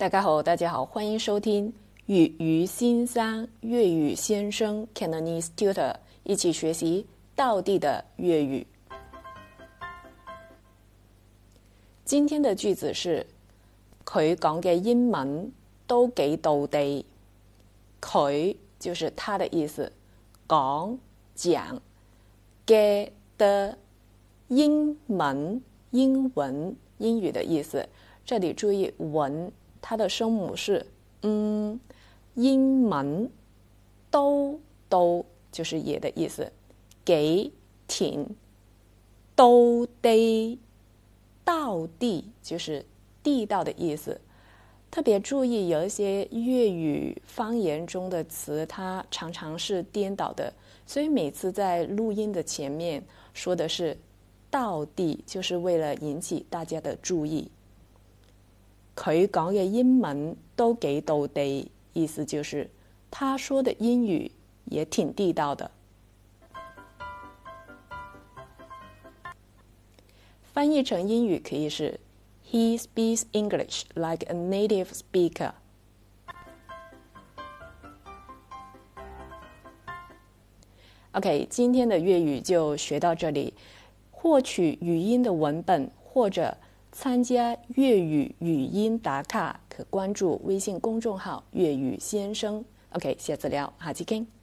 大家好，大家好，欢迎收听与于新三粤语先生 Cantonese Tutor 一起学习道地的粤语。今天的句子是佢讲嘅英文都几道地。佢就是他的意思，讲讲嘅的英文英文英语的意思。这里注意文。它的声母是嗯，英文都都就是也的意思，给挺都得到地就是地道的意思。特别注意，有一些粤语方言中的词，它常常是颠倒的，所以每次在录音的前面说的是到地，就是为了引起大家的注意。佢讲嘅英文都几道地，意思就是他说的英语也挺地道的。翻译成英语可以是 He speaks English like a native speaker。OK，今天的粤语就学到这里。获取语音的文本或者。参加粤语语音打卡，可关注微信公众号“粤语先生”。OK，下次聊，下期见。